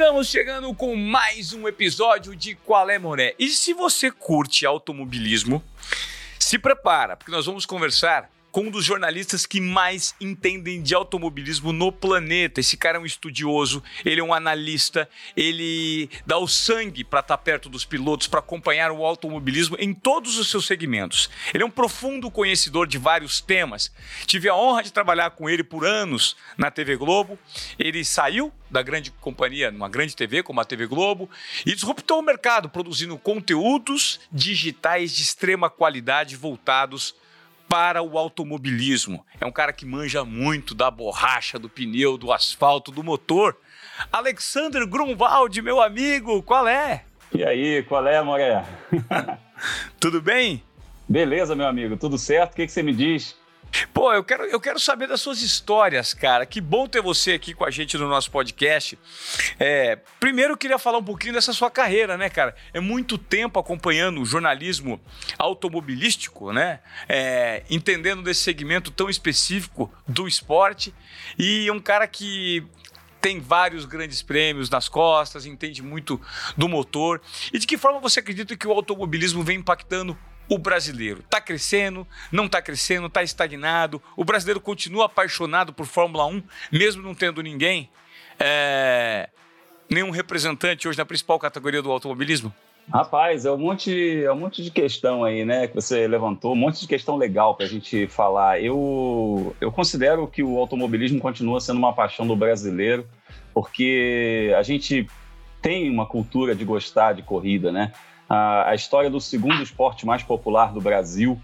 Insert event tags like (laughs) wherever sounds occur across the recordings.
Estamos chegando com mais um episódio de Qual é Moré. E se você curte automobilismo, se prepara, porque nós vamos conversar com um dos jornalistas que mais entendem de automobilismo no planeta. Esse cara é um estudioso, ele é um analista, ele dá o sangue para estar tá perto dos pilotos, para acompanhar o automobilismo em todos os seus segmentos. Ele é um profundo conhecedor de vários temas. Tive a honra de trabalhar com ele por anos na TV Globo. Ele saiu da grande companhia, numa grande TV como a TV Globo, e disruptou o mercado produzindo conteúdos digitais de extrema qualidade voltados para o automobilismo. É um cara que manja muito da borracha, do pneu, do asfalto, do motor. Alexander Grunwald, meu amigo, qual é? E aí, qual é, Moré? (laughs) Tudo bem? Beleza, meu amigo, tudo certo? O que, que você me diz? Pô, eu quero, eu quero saber das suas histórias, cara. Que bom ter você aqui com a gente no nosso podcast. É, primeiro, eu queria falar um pouquinho dessa sua carreira, né, cara? É muito tempo acompanhando o jornalismo automobilístico, né? É, entendendo desse segmento tão específico do esporte. E um cara que tem vários grandes prêmios nas costas, entende muito do motor. E de que forma você acredita que o automobilismo vem impactando o brasileiro? Está crescendo? Não está crescendo? Está estagnado? O brasileiro continua apaixonado por Fórmula 1, mesmo não tendo ninguém? É... Nenhum representante hoje na principal categoria do automobilismo? Rapaz, é um monte, é um monte de questão aí, né, que você levantou, um monte de questão legal para a gente falar. Eu, eu considero que o automobilismo continua sendo uma paixão do brasileiro, porque a gente tem uma cultura de gostar de corrida, né? A, a história do segundo esporte mais popular do Brasil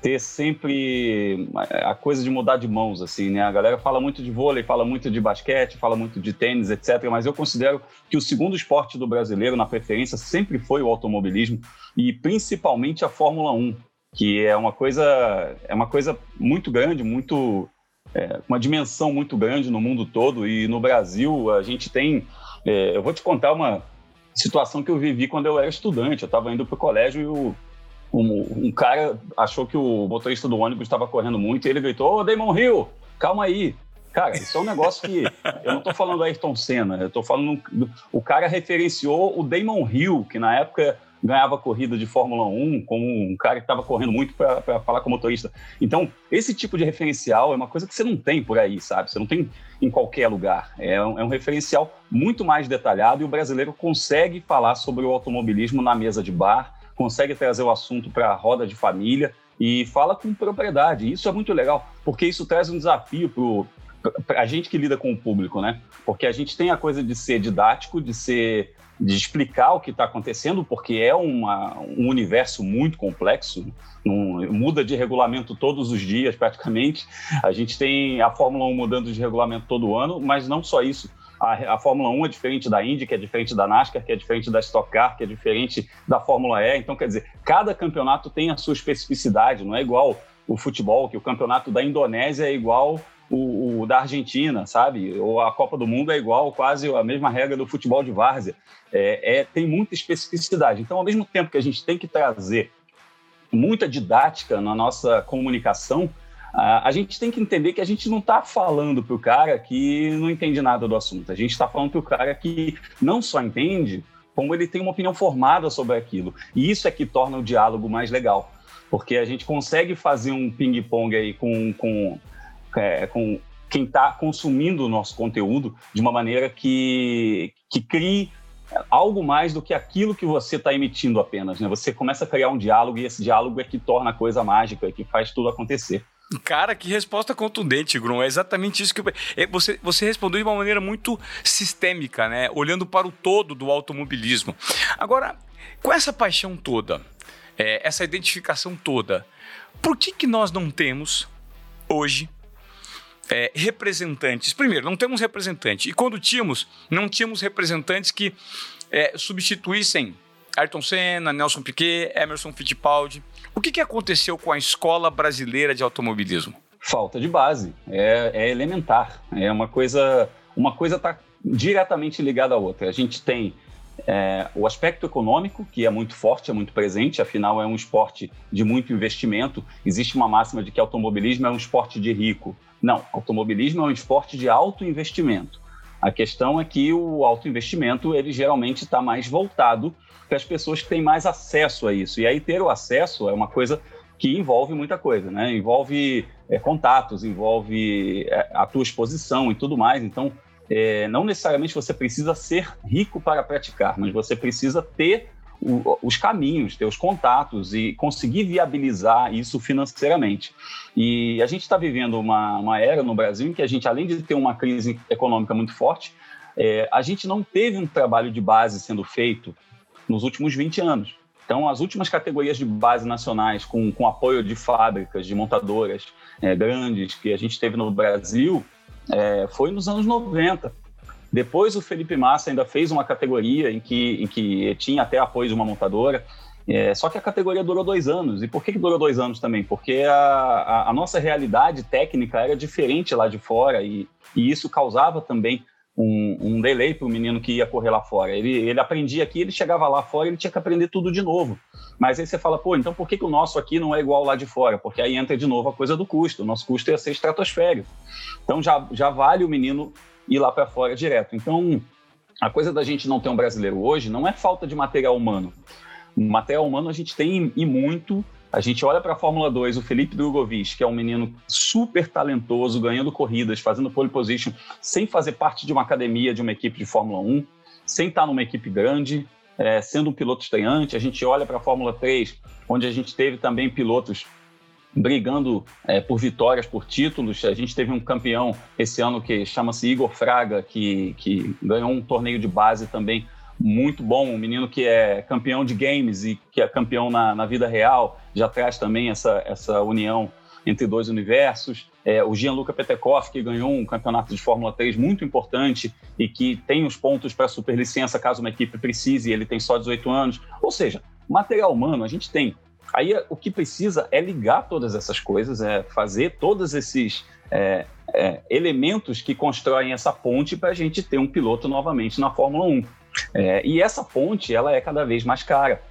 ter sempre a coisa de mudar de mãos, assim, né? A galera fala muito de vôlei, fala muito de basquete, fala muito de tênis, etc. Mas eu considero que o segundo esporte do brasileiro, na preferência, sempre foi o automobilismo e principalmente a Fórmula 1, que é uma coisa, é uma coisa muito grande, muito é, uma dimensão muito grande no mundo todo e no Brasil a gente tem. É, eu vou te contar uma situação que eu vivi quando eu era estudante. Eu estava indo para o colégio e o, um, um, cara achou que o motorista do ônibus estava correndo muito e ele gritou: Ô, Damon Hill, calma aí. Cara, isso é um negócio que. Eu não estou falando do Ayrton Senna, eu estou falando. O cara referenciou o Damon Hill, que na época ganhava corrida de Fórmula 1 como um cara que estava correndo muito para falar com o motorista. Então, esse tipo de referencial é uma coisa que você não tem por aí, sabe? Você não tem em qualquer lugar. É um, é um referencial muito mais detalhado e o brasileiro consegue falar sobre o automobilismo na mesa de bar, consegue trazer o assunto para a roda de família e fala com propriedade. Isso é muito legal, porque isso traz um desafio para a gente que lida com o público, né? Porque a gente tem a coisa de ser didático, de ser de explicar o que está acontecendo, porque é uma, um universo muito complexo, muda de regulamento todos os dias praticamente. A gente tem a Fórmula 1 mudando de regulamento todo ano, mas não só isso. A, a, Fórmula 1 é diferente da Indy, que é diferente da NASCAR, que é diferente da Stock Car, que é diferente da Fórmula E. Então, quer dizer, cada campeonato tem a sua especificidade, não é igual o futebol, que o campeonato da Indonésia é igual o, o, da Argentina, sabe? Ou a Copa do Mundo é igual, quase a mesma regra do futebol de várzea. É, é, tem muita especificidade. Então, ao mesmo tempo que a gente tem que trazer muita didática na nossa comunicação, a, a gente tem que entender que a gente não está falando para o cara que não entende nada do assunto. A gente está falando para o cara que não só entende, como ele tem uma opinião formada sobre aquilo. E isso é que torna o diálogo mais legal. Porque a gente consegue fazer um ping-pong aí com, com é, com quem está consumindo o nosso conteúdo de uma maneira que, que crie algo mais do que aquilo que você está emitindo apenas. Né? Você começa a criar um diálogo e esse diálogo é que torna a coisa mágica, é que faz tudo acontecer. Cara, que resposta contundente, Grum. É exatamente isso que eu... É, você, você respondeu de uma maneira muito sistêmica, né? Olhando para o todo do automobilismo. Agora, com essa paixão toda, é, essa identificação toda, por que, que nós não temos hoje é, representantes. Primeiro, não temos representante. E quando tínhamos, não tínhamos representantes que é, substituíssem Ayrton Senna, Nelson Piquet, Emerson Fittipaldi. O que, que aconteceu com a escola brasileira de automobilismo? Falta de base. É, é elementar. É uma coisa. Uma coisa está diretamente ligada à outra. A gente tem é, o aspecto econômico, que é muito forte, é muito presente, afinal é um esporte de muito investimento. Existe uma máxima de que automobilismo é um esporte de rico. Não, automobilismo é um esporte de alto investimento. A questão é que o alto investimento ele geralmente está mais voltado para as pessoas que têm mais acesso a isso. E aí ter o acesso é uma coisa que envolve muita coisa, né? Envolve é, contatos, envolve é, a tua exposição e tudo mais. Então, é, não necessariamente você precisa ser rico para praticar, mas você precisa ter os caminhos, ter os contatos e conseguir viabilizar isso financeiramente. E a gente está vivendo uma, uma, era no Brasil em que a gente, além de ter uma crise econômica muito forte, é, a gente não teve um trabalho de base sendo feito nos últimos 20 anos. Então, as últimas categorias de base nacionais, com, com apoio de fábricas, de montadoras é, grandes que a gente teve no Brasil, é, foi nos anos 90. Depois o Felipe Massa ainda fez uma categoria em que, em que tinha até apoio de uma montadora, é, só que a categoria durou dois anos. E por que, que durou dois anos também? Porque a, a, a nossa realidade técnica era diferente lá de fora e, e isso causava também um, um delay para o menino que ia correr lá fora. Ele, ele aprendia aqui, ele chegava lá fora, ele tinha que aprender tudo de novo. Mas aí você fala, pô, então por que, que o nosso aqui não é igual lá de fora? Porque aí entra de novo a coisa do custo. O nosso custo ia ser estratosférico. Então já, já vale o menino ir lá para fora direto. Então, a coisa da gente não ter um brasileiro hoje não é falta de material humano. Material humano a gente tem e muito. A gente olha para a Fórmula 2, o Felipe Drogovic, que é um menino super talentoso, ganhando corridas, fazendo pole position, sem fazer parte de uma academia, de uma equipe de Fórmula 1, sem estar numa equipe grande, é, sendo um piloto estreante. A gente olha para a Fórmula 3, onde a gente teve também pilotos brigando é, por vitórias, por títulos. A gente teve um campeão esse ano que chama-se Igor Fraga, que, que ganhou um torneio de base também muito bom, um menino que é campeão de games e que é campeão na, na vida real, já traz também essa, essa união entre dois universos. É, o Gianluca Petekoff, que ganhou um campeonato de Fórmula 3 muito importante e que tem os pontos para superlicença caso uma equipe precise, ele tem só 18 anos. Ou seja, material humano a gente tem. Aí o que precisa é ligar todas essas coisas, é fazer todos esses é, é, elementos que constroem essa ponte para a gente ter um piloto novamente na Fórmula 1. É, e essa ponte ela é cada vez mais cara.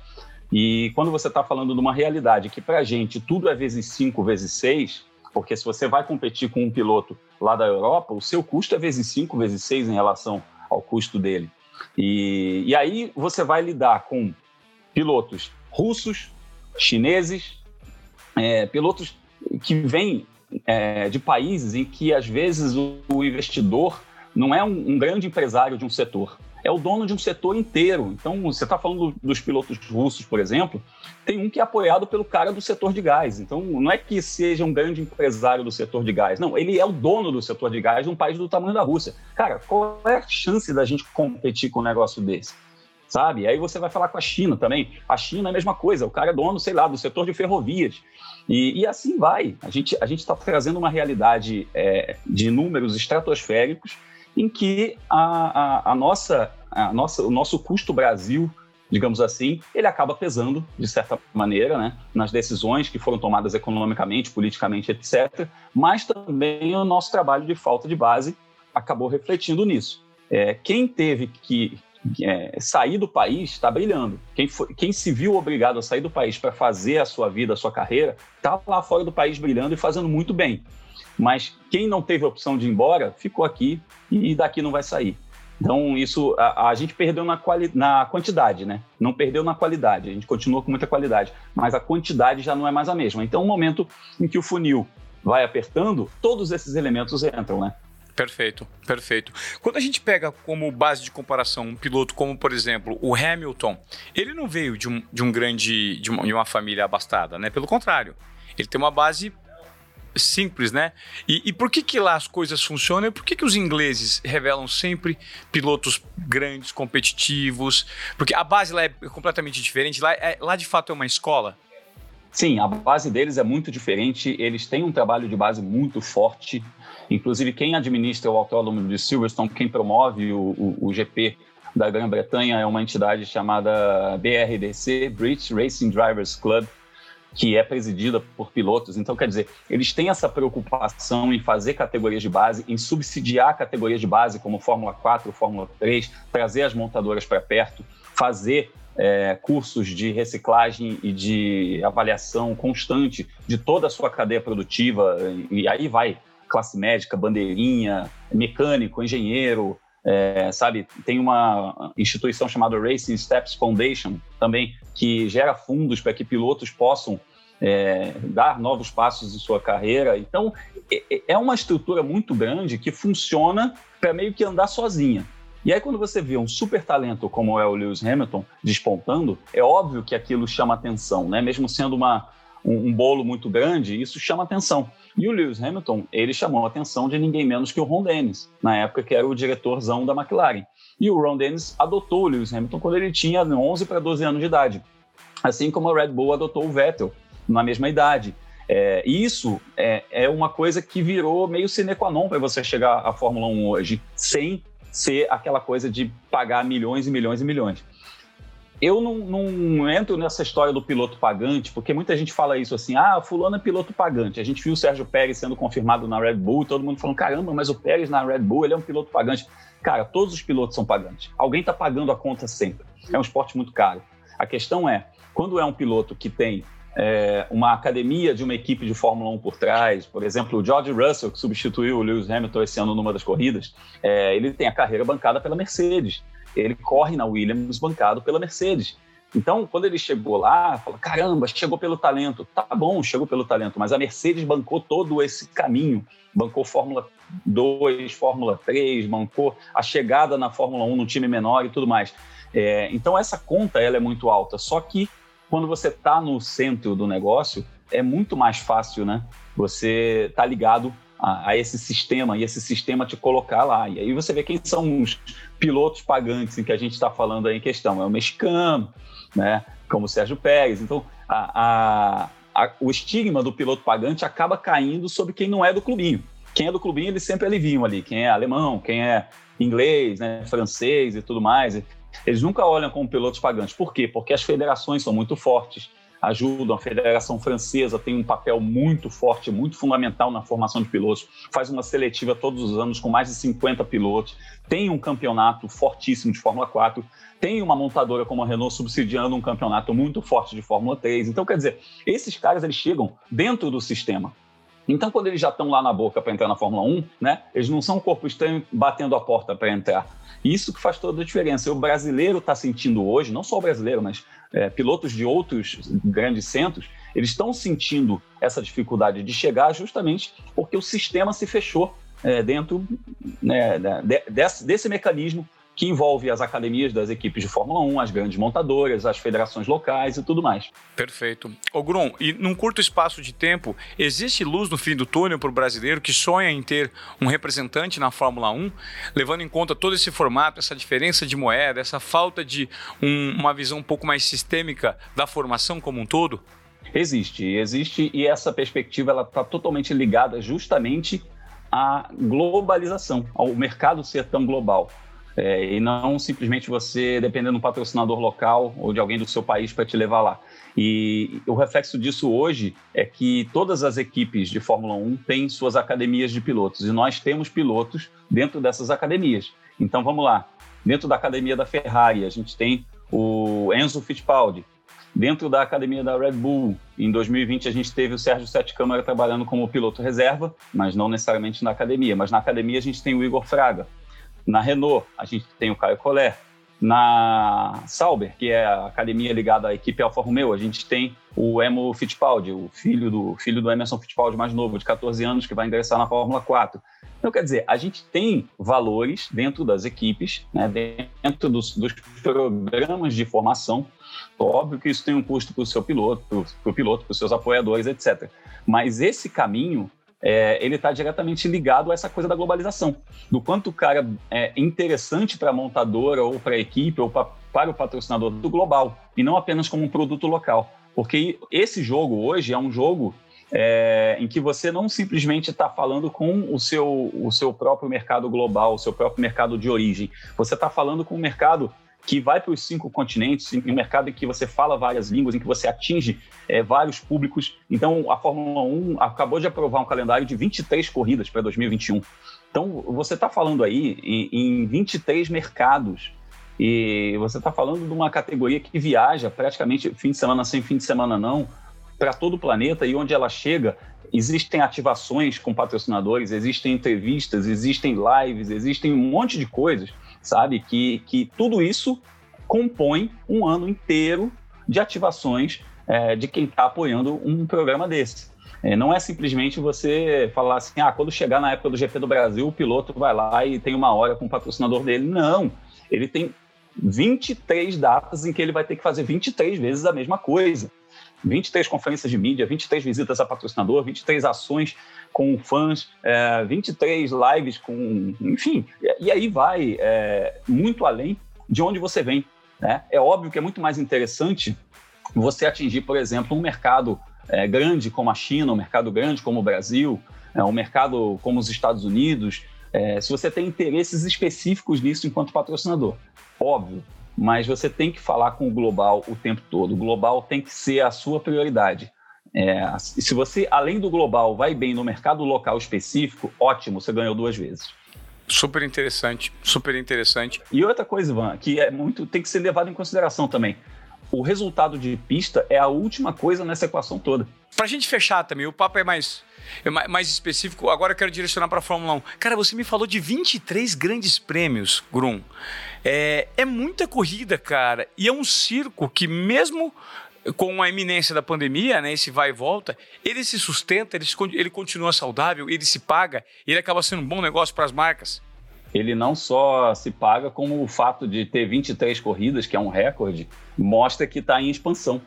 E quando você está falando de uma realidade que para a gente tudo é vezes 5, vezes 6, porque se você vai competir com um piloto lá da Europa, o seu custo é vezes 5, vezes 6 em relação ao custo dele. E, e aí você vai lidar com pilotos russos, chineses, é, pilotos que vêm é, de países em que, às vezes, o, o investidor não é um, um, grande empresário de um setor, é o dono de um setor inteiro. Então, você está falando dos pilotos russos, por exemplo, tem um que é apoiado pelo cara do setor de gás. Então, não é que seja um grande empresário do setor de gás, não, ele é o dono do setor de gás de um país do tamanho da Rússia. Cara, qual é a chance da gente competir com um negócio desse? Sabe? Aí você vai falar com a China também. A China é a mesma coisa, o cara é dono, sei lá, do setor de ferrovias. E, e assim vai. A gente a está trazendo uma realidade é, de números estratosféricos em que a, a, a, nossa, a nossa, o nosso custo Brasil, digamos assim, ele acaba pesando, de certa maneira, né, nas decisões que foram tomadas economicamente, politicamente, etc. Mas também o nosso trabalho de falta de base acabou refletindo nisso. É, quem teve que, é, sair do país está brilhando. Quem, foi, quem se viu obrigado a sair do país para fazer a sua vida, a sua carreira, está lá fora do país brilhando e fazendo muito bem. Mas quem não teve a opção de ir embora, ficou aqui e daqui não vai sair. Então, isso a, a gente perdeu na, quali, na quantidade, né? Não perdeu na qualidade, a gente continua com muita qualidade, mas a quantidade já não é mais a mesma. Então, o momento em que o funil vai apertando, todos esses elementos entram, né? Perfeito, perfeito. Quando a gente pega como base de comparação um piloto como, por exemplo, o Hamilton, ele não veio de um, de um grande, de uma, de uma família abastada, né? Pelo contrário, ele tem uma base simples, né? E, e, por que que lá as coisas funcionam? E por que que os ingleses revelam sempre pilotos grandes, competitivos? Porque a base lá é completamente diferente. Lá, é, lá de fato é uma escola. Sim, a base deles é muito diferente. Eles têm um trabalho de base muito forte. Inclusive, quem administra o autódromo de Silverstone, quem promove o, o, o GP da Grã-Bretanha é uma entidade chamada BRDC, British Racing Drivers Club, que é presidida por pilotos. Então, quer dizer, eles têm essa preocupação em fazer categorias de base, em subsidiar categorias de base, como Fórmula 4, Fórmula 3, trazer as montadoras para perto, fazer é, cursos de reciclagem e de avaliação constante de toda a sua cadeia produtiva, e aí vai classe médica, bandeirinha, mecânico, engenheiro, é, sabe? Tem uma instituição chamada Racing Steps Foundation também, que gera fundos para que pilotos possam é, dar novos passos em sua carreira. Então, é, é, é uma estrutura muito grande que funciona para meio que andar sozinha. E aí, quando você vê um super talento como é o Lewis Hamilton despontando, é óbvio que aquilo chama atenção, né? Mesmo sendo uma, um, um bolo muito grande, isso chama atenção. E o Lewis Hamilton, ele chamou a atenção de ninguém menos que o Ron Dennis, na época que era o diretorzão da McLaren. E o Ron Dennis adotou o Lewis Hamilton quando ele tinha 11 para 12 anos de idade. Assim como a Red Bull adotou o Vettel na mesma idade. É, isso é, é, uma coisa que virou meio sine qua non para você chegar à Fórmula 1 hoje, sem ser aquela coisa de pagar milhões e milhões e milhões. Eu não, não, entro nessa história do piloto pagante, porque muita gente fala isso assim: ah, fulano é piloto pagante. A gente viu o Sérgio Pérez sendo confirmado na Red Bull, todo mundo falando: caramba, mas o Pérez na Red Bull ele é um piloto pagante. Cara, todos os pilotos são pagantes. Alguém está pagando a conta sempre. É um esporte muito caro. A questão é, quando é um piloto que tem é, uma academia de uma equipe de Fórmula 1 por trás. Por exemplo, o George Russell, que substituiu o Lewis Hamilton esse ano numa das corridas, é, ele tem a carreira bancada pela Mercedes. Ele corre na Williams bancado pela Mercedes. Então, quando ele chegou lá, falou: caramba, chegou pelo talento. Tá bom, chegou pelo talento, mas a Mercedes bancou todo esse caminho. Bancou Fórmula 2, Fórmula 3, bancou a chegada na Fórmula 1 no time menor e tudo mais. É, então, essa conta ela é muito alta. Só que quando você está no centro do negócio, é muito mais fácil, né? Você tá ligado a, a, esse sistema e esse sistema te colocar lá. E aí você vê quem são os pilotos pagantes em que a gente está falando aí em questão. É o mexicano, né? Como o Sérgio Pérez. Então, a, a, o estigma do piloto pagante acaba caindo sobre quem não é do clubinho. Quem é do clubinho, eles sempre aliviam ali. Quem é alemão, quem é inglês, né, francês e tudo mais. Eles nunca olham como pilotos pagantes. Por quê? Porque as federações são muito fortes, ajudam. A Federação Francesa tem um papel muito forte, muito fundamental na formação de pilotos. Faz uma seletiva todos os anos com mais de 50 pilotos. Tem um campeonato fortíssimo de Fórmula 4. Tem uma montadora como a Renault subsidiando um campeonato muito forte de Fórmula 3. Então, quer dizer, esses caras eles chegam dentro do sistema. Então, quando eles já estão lá na boca para entrar na Fórmula 1, né, eles não são um corpo estranho batendo a porta para entrar. Isso que faz toda a diferença. O brasileiro está sentindo hoje, não só o brasileiro, mas é, pilotos de outros grandes centros, eles estão sentindo essa dificuldade de chegar justamente porque o sistema se fechou é, dentro né, de, desse, desse mecanismo que envolve as academias das equipes de Fórmula 1, as grandes montadoras, as federações locais e tudo mais. Perfeito. Ô Grum, e num curto espaço de tempo, existe luz no fim do túnel para o brasileiro que sonha em ter um representante na Fórmula 1, levando em conta todo esse formato, essa diferença de moeda, essa falta de um, uma visão um pouco mais sistêmica da formação como um todo? Existe, existe, e essa perspectiva ela está totalmente ligada justamente à globalização, ao mercado ser tão global. É, e não simplesmente você dependendo de um patrocinador local ou de alguém do seu país para te levar lá. E o reflexo disso hoje é que todas as equipes de Fórmula 1 têm suas academias de pilotos e nós temos pilotos dentro dessas academias. Então vamos lá. Dentro da academia da Ferrari, a gente tem o Enzo Fittipaldi. Dentro da academia da Red Bull, em 2020 a gente teve o Sérgio Sete Câmara trabalhando como piloto reserva, mas não necessariamente na academia. Mas na academia a gente tem o Igor Fraga, na Renault, a gente tem o Caio Collet. Na Sauber, que é a academia ligada à equipe Alfa Romeo, a gente tem o Emo Fittipaldi, o filho do, filho do Emerson Fittipaldi mais novo, de 14 anos, que vai ingressar na Fórmula 4. Então, quer dizer, a gente tem valores dentro das equipes, né, dentro dos, dos programas de formação. Óbvio que isso tem um custo para o seu piloto, para o piloto, para os seus apoiadores, etc. Mas esse caminho é, ele está diretamente ligado a essa coisa da globalização, do quanto o cara é interessante para a montadora ou para a equipe ou pra, para o patrocinador do global, e não apenas como um produto local. Porque esse jogo hoje é um jogo é, em que você não simplesmente está falando com o seu, o seu próprio mercado global, o seu próprio mercado de origem. Você está falando com o mercado que vai para os cinco continentes, em um mercado em que você fala várias línguas, em que você atinge é, vários públicos. Então, a Fórmula 1 acabou de aprovar um calendário de 23 corridas para 2021. Então, você está falando aí em, em 23 mercados. E você está falando de uma categoria que viaja praticamente fim de semana sem fim de semana não, para todo o planeta e onde ela chega, existem ativações com patrocinadores, existem entrevistas, existem lives, existem um monte de coisas, sabe? Que, que tudo isso compõe um ano inteiro de ativações é, de quem está apoiando um programa desse. É, não é simplesmente você falar assim, ah, quando chegar na época do GP do Brasil, o piloto vai lá e tem uma hora com o patrocinador dele. Não, ele tem 23 datas em que ele vai ter que fazer 23 vezes a mesma coisa. 23 conferências de mídia, 23 visitas a patrocinador, 23 ações com fãs, é, 23 lives com. Enfim, e, aí vai é, muito além de onde você vem. Né? É óbvio que é muito mais interessante você atingir, por exemplo, um mercado é, grande como a China, um mercado grande como o Brasil, é, um mercado como os Estados Unidos, é, se você tem interesses específicos nisso enquanto patrocinador. Óbvio, mas você tem que falar com o global o tempo todo. O global tem que ser a sua prioridade. É, se você, além do global, vai bem no mercado local específico, ótimo, você ganhou duas vezes. Super interessante, super interessante. E outra coisa, Ivan, que é muito, tem que ser levado em consideração também. O resultado de pista é a última coisa nessa equação toda. Para a gente fechar também, o papo é mais, é mais específico. Agora eu quero direcionar para a Fórmula 1. Cara, você me falou de 23 grandes prêmios, Grum. É, é muita corrida, cara. E é um circo que, mesmo com a iminência da pandemia, né, esse vai e volta, ele se sustenta, ele, ele continua saudável, ele se paga, ele acaba sendo um bom negócio para as marcas. Ele não só se paga, como o fato de ter 23 corridas, que é um recorde, mostra que está em expansão.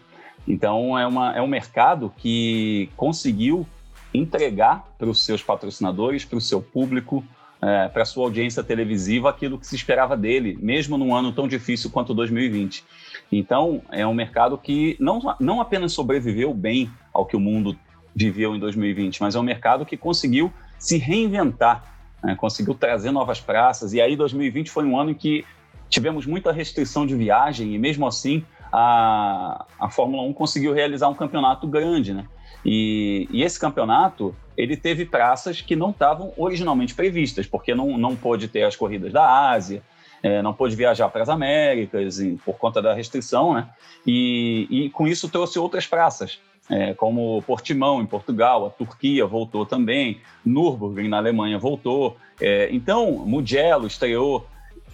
Então, é, uma, é um mercado que conseguiu entregar para os seus patrocinadores, para o seu público, é, para a sua audiência televisiva aquilo que se esperava dele, mesmo num ano tão difícil quanto 2020. Então, é um mercado que não, não apenas sobreviveu bem ao que o mundo viveu em 2020, mas é um mercado que conseguiu se reinventar, né? conseguiu trazer novas praças. E aí, 2020 foi um ano em que tivemos muita restrição de viagem e, mesmo assim, a, a Fórmula 1 conseguiu realizar um campeonato grande, né? E, e, esse campeonato ele teve praças que não estavam originalmente previstas, porque não, não pôde ter as corridas da Ásia, é, não pôde viajar para as Américas em, por conta da restrição, né? E, e com isso trouxe outras praças, é, como Portimão em Portugal, a Turquia voltou também, Nürburgring na Alemanha voltou, é, então Mugello estreou.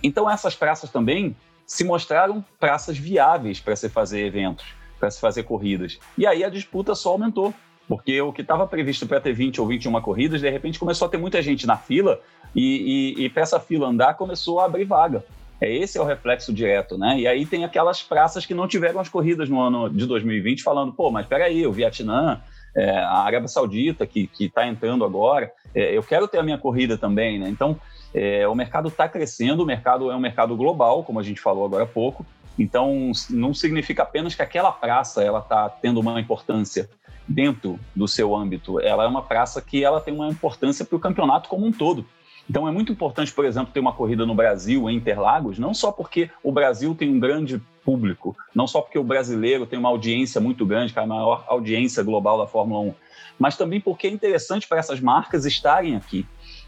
Então essas praças também se mostraram praças viáveis para se fazer eventos para se fazer corridas. E aí a disputa só aumentou, porque o que estava previsto para ter 20 ou 21 corridas, de repente começou a ter muita gente na fila e, e, e para essa fila andar começou a abrir vaga. É, esse é o reflexo direto, né? E aí tem aquelas praças que não tiveram as corridas no ano de 2020, falando, pô, mas peraí, o Vietnã, é, a Arábia Saudita, que está entrando agora, é, eu quero ter a minha corrida também, né? Então, é, o mercado está crescendo, o mercado é um mercado global, como a gente falou agora há pouco, então, não significa apenas que aquela praça ela está tendo uma importância dentro do seu âmbito. Ela é uma praça que ela tem uma importância para o campeonato como um todo. Então, é muito importante, por exemplo, ter uma corrida no Brasil, em Interlagos, não só porque o Brasil tem um grande público, não só porque o brasileiro tem uma audiência muito grande, que é a maior audiência global da Fórmula 1, mas também porque é interessante para essas marcas estarem aqui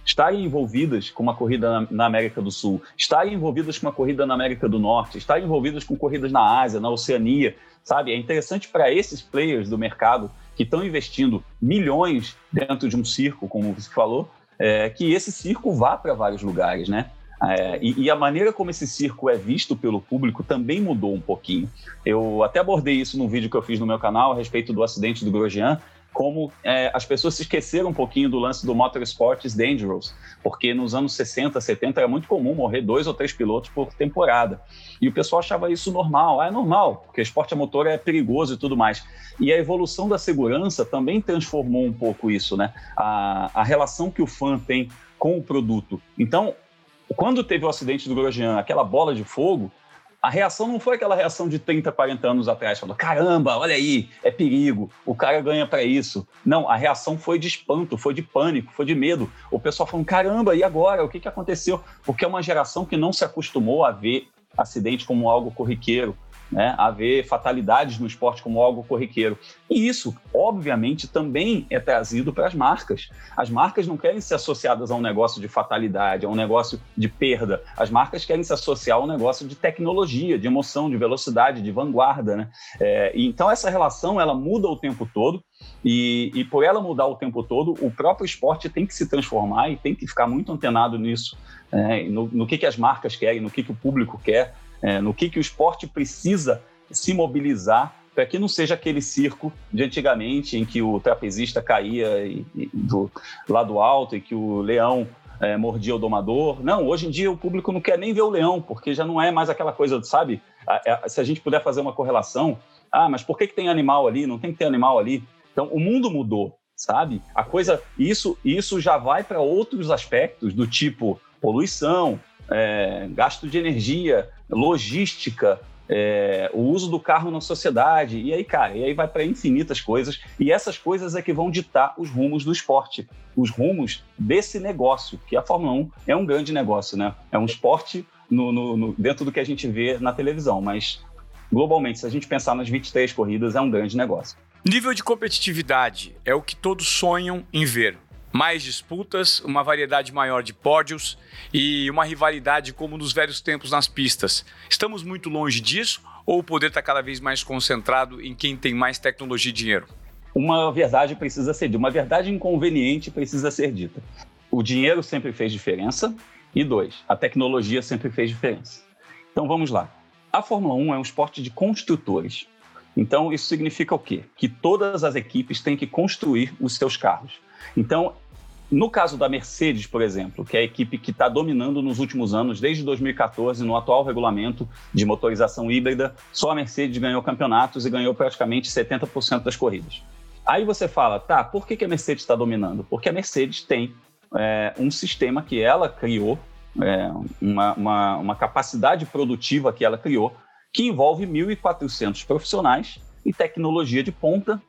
estarem envolvidas com uma corrida na, América do Sul, estarem envolvidas com uma corrida na América do Norte, estarem envolvidas com corridas na Ásia, na Oceania, sabe? É interessante para esses players do mercado que estão investindo milhões dentro de um circo, como você falou, é, que esse circo vá para vários lugares, né? É, e, e, a maneira como esse circo é visto pelo público também mudou um pouquinho. Eu até abordei isso num vídeo que eu fiz no meu canal a respeito do acidente do Grosjean, como é, as pessoas se esqueceram um pouquinho do lance do Motorsport is Dangerous, porque nos anos 60, 70 era muito comum morrer dois ou três pilotos por temporada. E o pessoal achava isso normal. Ah, é normal, porque esporte a motor é perigoso e tudo mais. E a evolução da segurança também transformou um pouco isso, né? A, a relação que o fã tem com o produto. Então, quando teve o acidente do Grosjean, aquela bola de fogo, a reação não foi aquela reação de 30, 40 anos atrás, falando: caramba, olha aí, é perigo, o cara ganha para isso. Não, a reação foi de espanto, foi de pânico, foi de medo. O pessoal falando: caramba, e agora? O que, que aconteceu? Porque é uma geração que não se acostumou a ver acidente como algo corriqueiro, né, a ver fatalidades no esporte como algo corriqueiro. E isso, obviamente, também é trazido para as marcas. As marcas não querem ser associadas a um negócio de fatalidade, a um negócio de perda. As marcas querem se associar a um negócio de tecnologia, de emoção, de velocidade, de vanguarda. Né? É, então, essa relação ela muda o tempo todo. E, e por ela mudar o tempo todo, o próprio esporte tem que se transformar e tem que ficar muito antenado nisso, né? no, no que, que as marcas querem, no que, que o público quer é, no que, que o esporte precisa se mobilizar para que não seja aquele circo de antigamente em que o trapezista caía e, e do lado alto e que o leão é, mordia o domador. Não, hoje em dia o público não quer nem ver o leão, porque já não é mais aquela coisa, sabe? A, a, se a gente puder fazer uma correlação, ah, mas por que, que tem animal ali? Não tem que ter animal ali. Então, o mundo mudou, sabe? A coisa, isso, isso já vai para outros aspectos do tipo poluição, é, gasto de energia, logística, é, o uso do carro na sociedade, e aí, cara, e aí vai para infinitas coisas, e essas coisas é que vão ditar os rumos do esporte, os rumos desse negócio, que a Fórmula 1 é um grande negócio, né? É um esporte no, no, no, dentro do que a gente vê na televisão, mas globalmente, se a gente pensar nas 23 corridas, é um grande negócio. Nível de competitividade é o que todos sonham em ver mais disputas, uma variedade maior de pódios e uma rivalidade como nos velhos tempos nas pistas. Estamos muito longe disso ou o poder está cada vez mais concentrado em quem tem mais tecnologia e dinheiro? Uma verdade precisa ser dita, uma verdade inconveniente precisa ser dita. O dinheiro sempre fez diferença e dois, a tecnologia sempre fez diferença. Então vamos lá. A Fórmula 1 é um esporte de construtores. Então isso significa o quê? Que todas as equipes têm que construir os seus carros. Então, no caso da Mercedes, por exemplo, que é a equipe que está dominando nos últimos anos, desde 2014, no atual regulamento de motorização híbrida, só a Mercedes ganhou campeonatos e ganhou praticamente 70% das corridas. Aí você fala, tá, por que, que a Mercedes está dominando? Porque a Mercedes tem é, um sistema que ela criou, é, uma, uma, uma capacidade produtiva que ela criou, que envolve 1.400 profissionais e tecnologia de ponta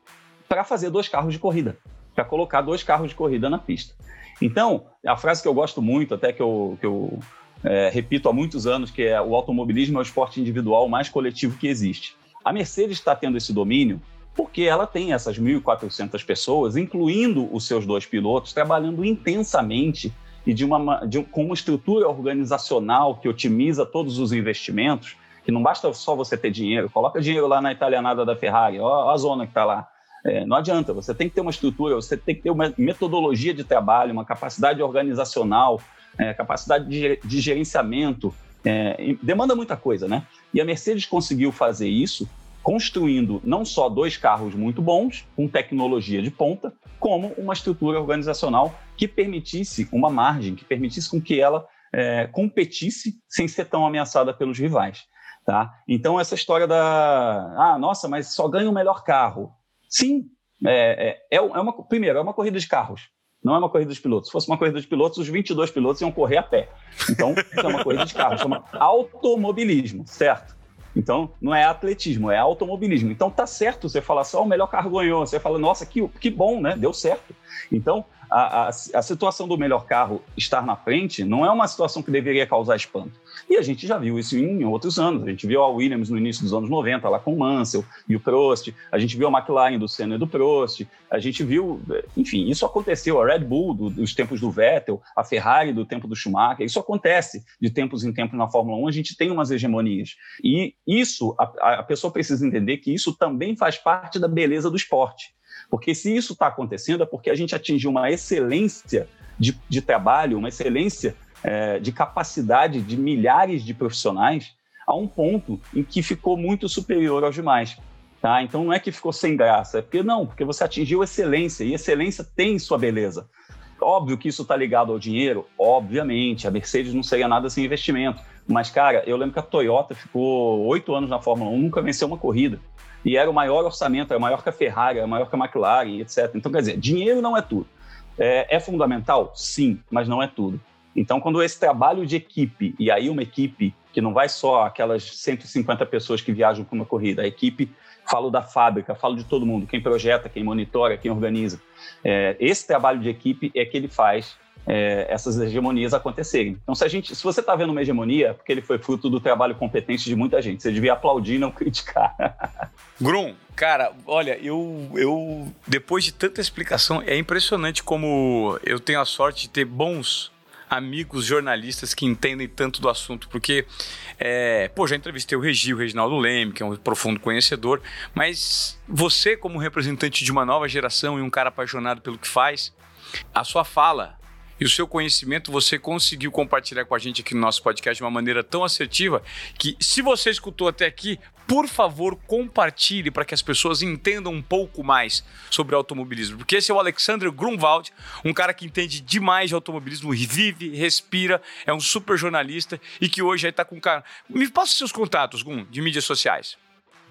para fazer dois carros de corrida para colocar dois carros de corrida na pista. Então, a frase que eu gosto muito, até que eu, que eu é, repito há muitos anos, que é o automobilismo é o esporte individual mais coletivo que existe. A Mercedes está tendo esse domínio porque ela tem essas 1.400 pessoas, incluindo os seus dois pilotos, trabalhando intensamente e de uma, de, com uma estrutura organizacional que otimiza todos os investimentos, que não basta só você ter dinheiro, coloca dinheiro lá na italianada da Ferrari, ó a zona que está lá. É, não adianta, você tem que ter uma estrutura, você tem que ter uma metodologia de trabalho, uma capacidade organizacional, é, capacidade de, de gerenciamento. É, demanda muita coisa, né? E a Mercedes conseguiu fazer isso construindo não só dois carros muito bons, com tecnologia de ponta, como uma estrutura organizacional que permitisse uma margem, que permitisse com que ela é, competisse sem ser tão ameaçada pelos rivais. Tá? Então, essa história da. Ah, nossa, mas só ganha o melhor carro. Sim, é, é, é, uma, primeiro, é uma corrida de carros, não é uma corrida de pilotos. Se fosse uma corrida de pilotos, os 22 pilotos iam correr a pé. Então, é uma corrida de carros, chama automobilismo, certo? Então, não é atletismo, é automobilismo. Então, tá certo você falar só o melhor carro ganhou. Você fala, nossa, que, que bom, né? Deu certo. Então, a, a, a situação do melhor carro estar na frente não é uma situação que deveria causar espanto. E a gente já viu isso em outros anos. A gente viu a Williams no início dos anos 90, lá com o Mansell e o Prost. A gente viu a McLaren do Senna e do Prost. A gente viu, enfim, isso aconteceu. A Red Bull do, dos tempos do Vettel, a Ferrari do tempo do Schumacher. Isso acontece de tempos em tempos na Fórmula 1. A gente tem umas hegemonias. E isso, a, a pessoa precisa entender que isso também faz parte da beleza do esporte. Porque se isso está acontecendo, é porque a gente atingiu uma excelência de, de trabalho, uma excelência é, de capacidade de milhares de profissionais a um ponto em que ficou muito superior aos demais. Tá? Então não é que ficou sem graça, é porque não, porque você atingiu excelência e excelência tem sua beleza. Óbvio que isso está ligado ao dinheiro, obviamente. A Mercedes não seria nada sem investimento. Mas, cara, eu lembro que a Toyota ficou oito anos na Fórmula 1, nunca venceu uma corrida. E era o maior orçamento, era maior que a Ferrari, era maior que a McLaren, etc. Então, quer dizer, dinheiro não é tudo. É, é fundamental? Sim, mas não é tudo. Então, quando esse trabalho de equipe, e aí uma equipe que não vai só aquelas 150 pessoas que viajam para uma corrida, a equipe, falo da fábrica, falo de todo mundo, quem projeta, quem monitora, quem organiza. É, esse trabalho de equipe é que ele faz é, essas hegemonias acontecerem. Então, se, a gente, se você está vendo uma hegemonia, é porque ele foi fruto do trabalho competente de muita gente. Você devia aplaudir, não criticar. (laughs) Grum, cara, olha, eu, eu depois de tanta explicação, é impressionante como eu tenho a sorte de ter bons amigos jornalistas que entendem tanto do assunto, porque, é, pô, já entrevistei o Regi, o Reginaldo Leme, que é um profundo conhecedor, mas você, como representante de uma nova geração e um cara apaixonado pelo que faz, a sua fala e o seu conhecimento você conseguiu compartilhar com a gente aqui no nosso podcast de uma maneira tão assertiva que, se você escutou até aqui, por favor, compartilhe para que as pessoas entendam um pouco mais sobre automobilismo. Porque esse é o Alexander Grunwald, um cara que entende demais de automobilismo, vive, respira, é um super jornalista e que hoje está com cara. Me passa seus contatos, de mídias sociais.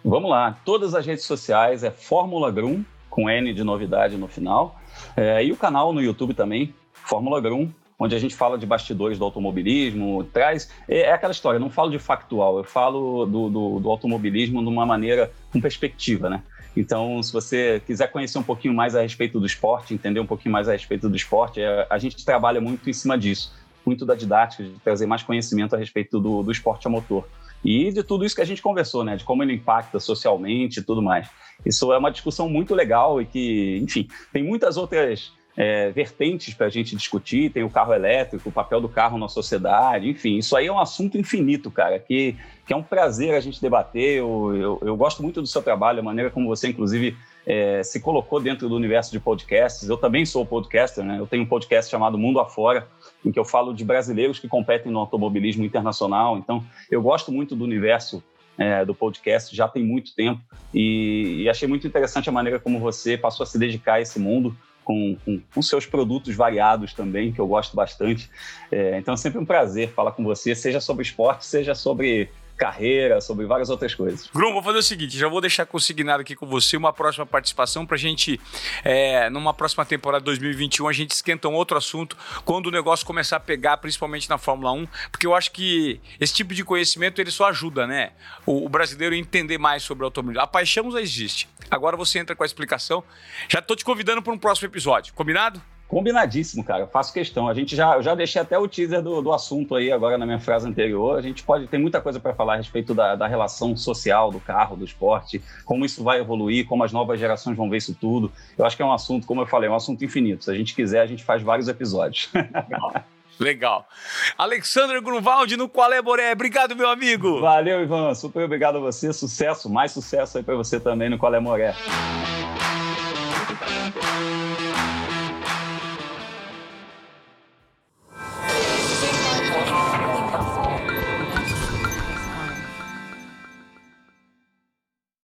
Vamos lá, todas as redes sociais é Fórmula Grum, com N de novidade no final. É, e o canal no YouTube também, Fórmula Grum, onde a gente fala de bastidores do automobilismo, traz. É, é aquela história, eu não falo de factual, eu falo do, do, do, automobilismo de uma maneira com perspectiva, né? Então, se você quiser conhecer um pouquinho mais a respeito do esporte, entender um pouquinho mais a respeito do esporte, é, a gente trabalha muito em cima disso, muito da didática, de trazer mais conhecimento a respeito do, do esporte a motor. E de tudo isso que a gente conversou, né? De como ele impacta socialmente e tudo mais. Isso é uma discussão muito legal e que, enfim, tem muitas outras é, vertentes para a gente discutir. Tem o carro elétrico, o papel do carro na sociedade, enfim, isso aí é um assunto infinito, cara, que, que é um prazer a gente debater. Eu, eu, eu gosto muito do seu trabalho, a maneira como você, inclusive, é, se colocou dentro do universo de podcasts. Eu também sou podcaster, né? Eu tenho um podcast chamado Mundo Afora, em que eu falo de brasileiros que competem no automobilismo internacional. Então, eu gosto muito do universo é, do podcast já tem muito tempo e, e, achei muito interessante a maneira como você passou a se dedicar a esse mundo com, com, com seus produtos variados também, que eu gosto bastante. É, então é sempre um prazer falar com você, seja sobre esporte, seja sobre carreira, sobre várias outras coisas. Grum, vou fazer o seguinte, já vou deixar consignado aqui com você uma próxima participação para a gente, é, numa próxima temporada 2021, a gente esquenta um outro assunto quando o negócio começar a pegar, principalmente na Fórmula 1, porque eu acho que esse tipo de conhecimento ele só ajuda, né? O, o brasileiro entender mais sobre o automobilismo. A paixão já existe. Agora você entra com a explicação. Já estou te convidando para um próximo episódio. Combinado? Combinadíssimo, cara. faço questão. A gente já, eu já deixei até o teaser do, do assunto aí agora na minha frase anterior. A gente pode tem muita coisa para falar a respeito da, da relação social do carro, do esporte, como isso vai evoluir, como as novas gerações vão ver isso tudo. Eu acho que é um assunto, como eu falei, é um assunto infinito. Se a gente quiser, a gente faz vários episódios. Legal. (laughs) Legal. Alexandre Grunwald no Qual é Boré. Obrigado, meu amigo. Valeu, Ivan. Super obrigado a você. Sucesso, mais sucesso aí para você também no Qual é Moré.